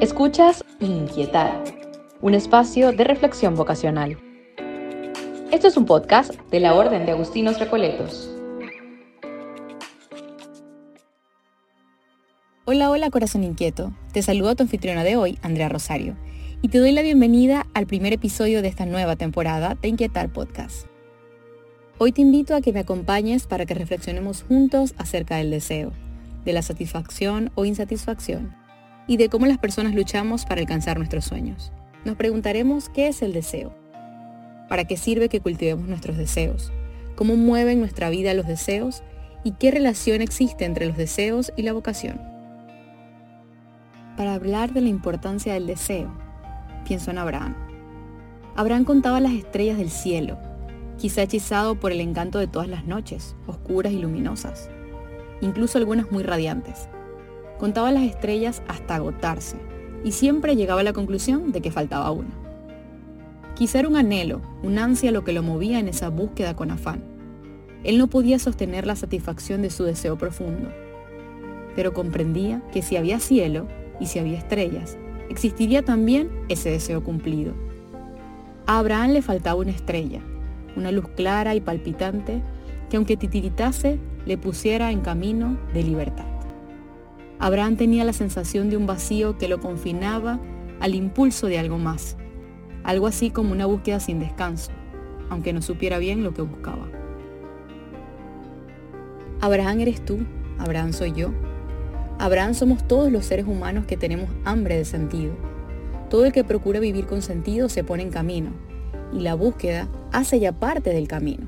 Escuchas Inquietar, un espacio de reflexión vocacional. Esto es un podcast de la Orden de Agustinos Recoletos. Hola, hola corazón inquieto. Te saludo a tu anfitriona de hoy, Andrea Rosario, y te doy la bienvenida al primer episodio de esta nueva temporada de Inquietar Podcast. Hoy te invito a que me acompañes para que reflexionemos juntos acerca del deseo, de la satisfacción o insatisfacción y de cómo las personas luchamos para alcanzar nuestros sueños. Nos preguntaremos qué es el deseo, para qué sirve que cultivemos nuestros deseos, cómo mueven nuestra vida los deseos y qué relación existe entre los deseos y la vocación. Para hablar de la importancia del deseo, pienso en Abraham. Abraham contaba las estrellas del cielo, quizá hechizado por el encanto de todas las noches, oscuras y luminosas, incluso algunas muy radiantes. Contaba las estrellas hasta agotarse y siempre llegaba a la conclusión de que faltaba una. Quizá era un anhelo, un ansia lo que lo movía en esa búsqueda con afán. Él no podía sostener la satisfacción de su deseo profundo, pero comprendía que si había cielo y si había estrellas, existiría también ese deseo cumplido. A Abraham le faltaba una estrella, una luz clara y palpitante que aunque titiritase le pusiera en camino de libertad. Abraham tenía la sensación de un vacío que lo confinaba al impulso de algo más, algo así como una búsqueda sin descanso, aunque no supiera bien lo que buscaba. Abraham eres tú, Abraham soy yo. Abraham somos todos los seres humanos que tenemos hambre de sentido. Todo el que procura vivir con sentido se pone en camino, y la búsqueda hace ya parte del camino.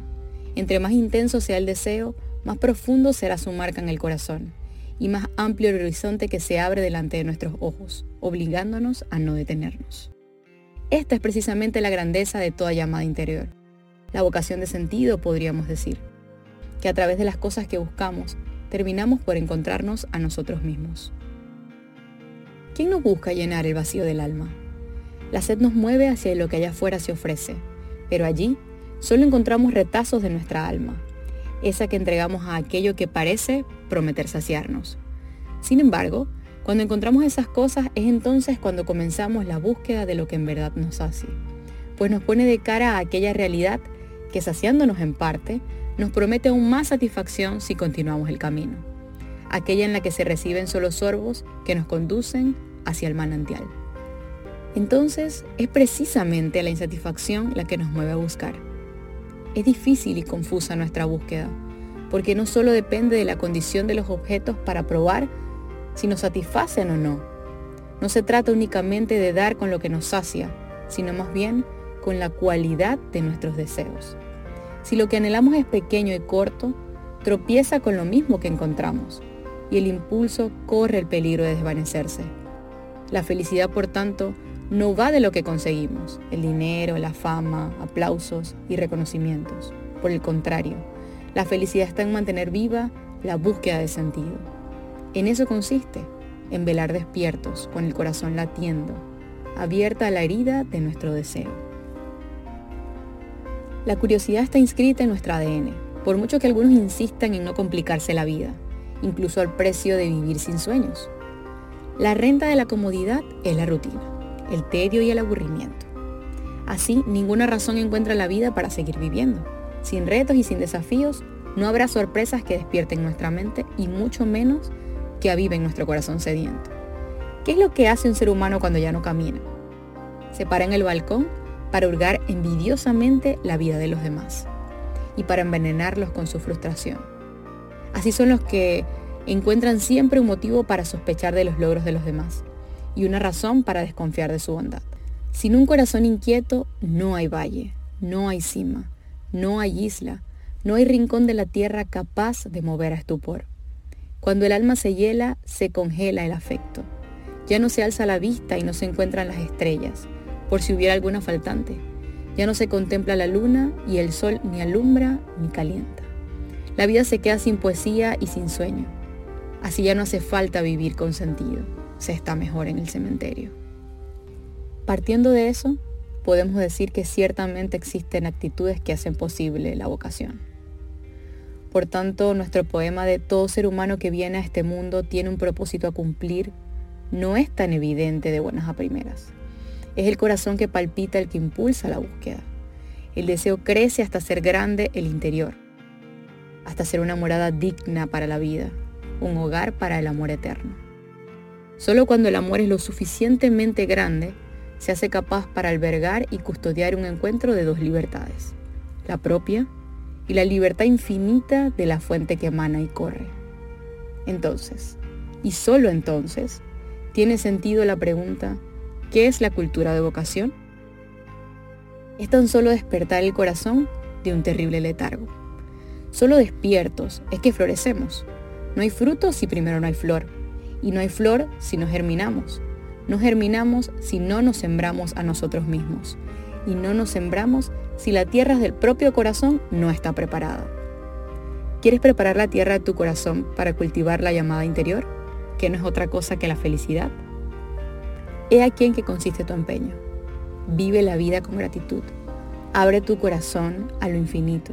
Entre más intenso sea el deseo, más profundo será su marca en el corazón y más amplio el horizonte que se abre delante de nuestros ojos, obligándonos a no detenernos. Esta es precisamente la grandeza de toda llamada interior, la vocación de sentido, podríamos decir, que a través de las cosas que buscamos, terminamos por encontrarnos a nosotros mismos. ¿Quién no busca llenar el vacío del alma? La sed nos mueve hacia lo que allá afuera se ofrece, pero allí solo encontramos retazos de nuestra alma, esa que entregamos a aquello que parece prometer saciarnos. Sin embargo, cuando encontramos esas cosas es entonces cuando comenzamos la búsqueda de lo que en verdad nos sacia, pues nos pone de cara a aquella realidad que saciándonos en parte, nos promete aún más satisfacción si continuamos el camino, aquella en la que se reciben solo sorbos que nos conducen hacia el manantial. Entonces es precisamente la insatisfacción la que nos mueve a buscar es difícil y confusa nuestra búsqueda, porque no solo depende de la condición de los objetos para probar si nos satisfacen o no. No se trata únicamente de dar con lo que nos sacia, sino más bien con la cualidad de nuestros deseos. Si lo que anhelamos es pequeño y corto, tropieza con lo mismo que encontramos, y el impulso corre el peligro de desvanecerse. La felicidad, por tanto, no va de lo que conseguimos, el dinero, la fama, aplausos y reconocimientos. Por el contrario, la felicidad está en mantener viva la búsqueda de sentido. En eso consiste, en velar despiertos, con el corazón latiendo, abierta a la herida de nuestro deseo. La curiosidad está inscrita en nuestro ADN, por mucho que algunos insistan en no complicarse la vida, incluso al precio de vivir sin sueños. La renta de la comodidad es la rutina el tedio y el aburrimiento. Así, ninguna razón encuentra la vida para seguir viviendo. Sin retos y sin desafíos, no habrá sorpresas que despierten nuestra mente y mucho menos que aviven nuestro corazón sediento. ¿Qué es lo que hace un ser humano cuando ya no camina? Se para en el balcón para hurgar envidiosamente la vida de los demás y para envenenarlos con su frustración. Así son los que encuentran siempre un motivo para sospechar de los logros de los demás y una razón para desconfiar de su bondad. Sin un corazón inquieto no hay valle, no hay cima, no hay isla, no hay rincón de la tierra capaz de mover a estupor. Cuando el alma se hiela, se congela el afecto. Ya no se alza la vista y no se encuentran las estrellas, por si hubiera alguna faltante. Ya no se contempla la luna y el sol ni alumbra ni calienta. La vida se queda sin poesía y sin sueño. Así ya no hace falta vivir con sentido se está mejor en el cementerio. Partiendo de eso, podemos decir que ciertamente existen actitudes que hacen posible la vocación. Por tanto, nuestro poema de todo ser humano que viene a este mundo tiene un propósito a cumplir, no es tan evidente de buenas a primeras. Es el corazón que palpita el que impulsa la búsqueda. El deseo crece hasta ser grande el interior, hasta ser una morada digna para la vida, un hogar para el amor eterno. Solo cuando el amor es lo suficientemente grande, se hace capaz para albergar y custodiar un encuentro de dos libertades, la propia y la libertad infinita de la fuente que emana y corre. Entonces, y solo entonces, tiene sentido la pregunta, ¿qué es la cultura de vocación? Es tan solo despertar el corazón de un terrible letargo. Solo despiertos es que florecemos. No hay fruto si primero no hay flor. Y no hay flor si no germinamos. No germinamos si no nos sembramos a nosotros mismos. Y no nos sembramos si la tierra del propio corazón no está preparada. ¿Quieres preparar la tierra de tu corazón para cultivar la llamada interior, que no es otra cosa que la felicidad? He aquí en que consiste tu empeño. Vive la vida con gratitud. Abre tu corazón a lo infinito.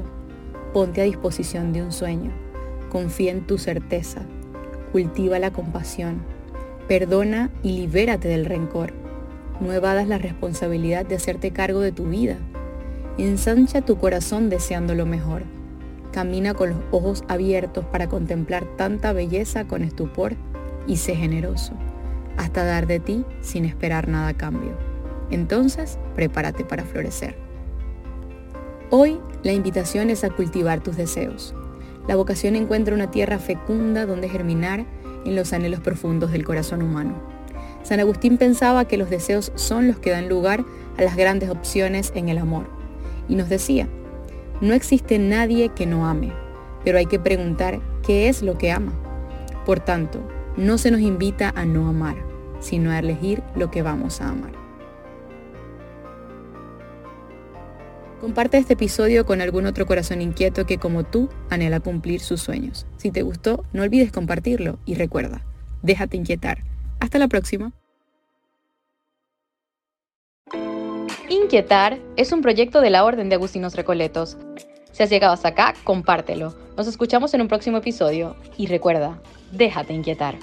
Ponte a disposición de un sueño. Confía en tu certeza. Cultiva la compasión. Perdona y libérate del rencor. No evadas la responsabilidad de hacerte cargo de tu vida Ensancha tu corazón deseando lo mejor. Camina con los ojos abiertos para contemplar tanta belleza con estupor y sé generoso, hasta dar de ti sin esperar nada a cambio. Entonces, prepárate para florecer. Hoy la invitación es a cultivar tus deseos. La vocación encuentra una tierra fecunda donde germinar en los anhelos profundos del corazón humano. San Agustín pensaba que los deseos son los que dan lugar a las grandes opciones en el amor y nos decía, no existe nadie que no ame, pero hay que preguntar qué es lo que ama. Por tanto, no se nos invita a no amar, sino a elegir lo que vamos a amar. Comparte este episodio con algún otro corazón inquieto que como tú anhela cumplir sus sueños. Si te gustó, no olvides compartirlo y recuerda, déjate inquietar. Hasta la próxima. Inquietar es un proyecto de la Orden de Agustinos Recoletos. Si has llegado hasta acá, compártelo. Nos escuchamos en un próximo episodio y recuerda, déjate inquietar.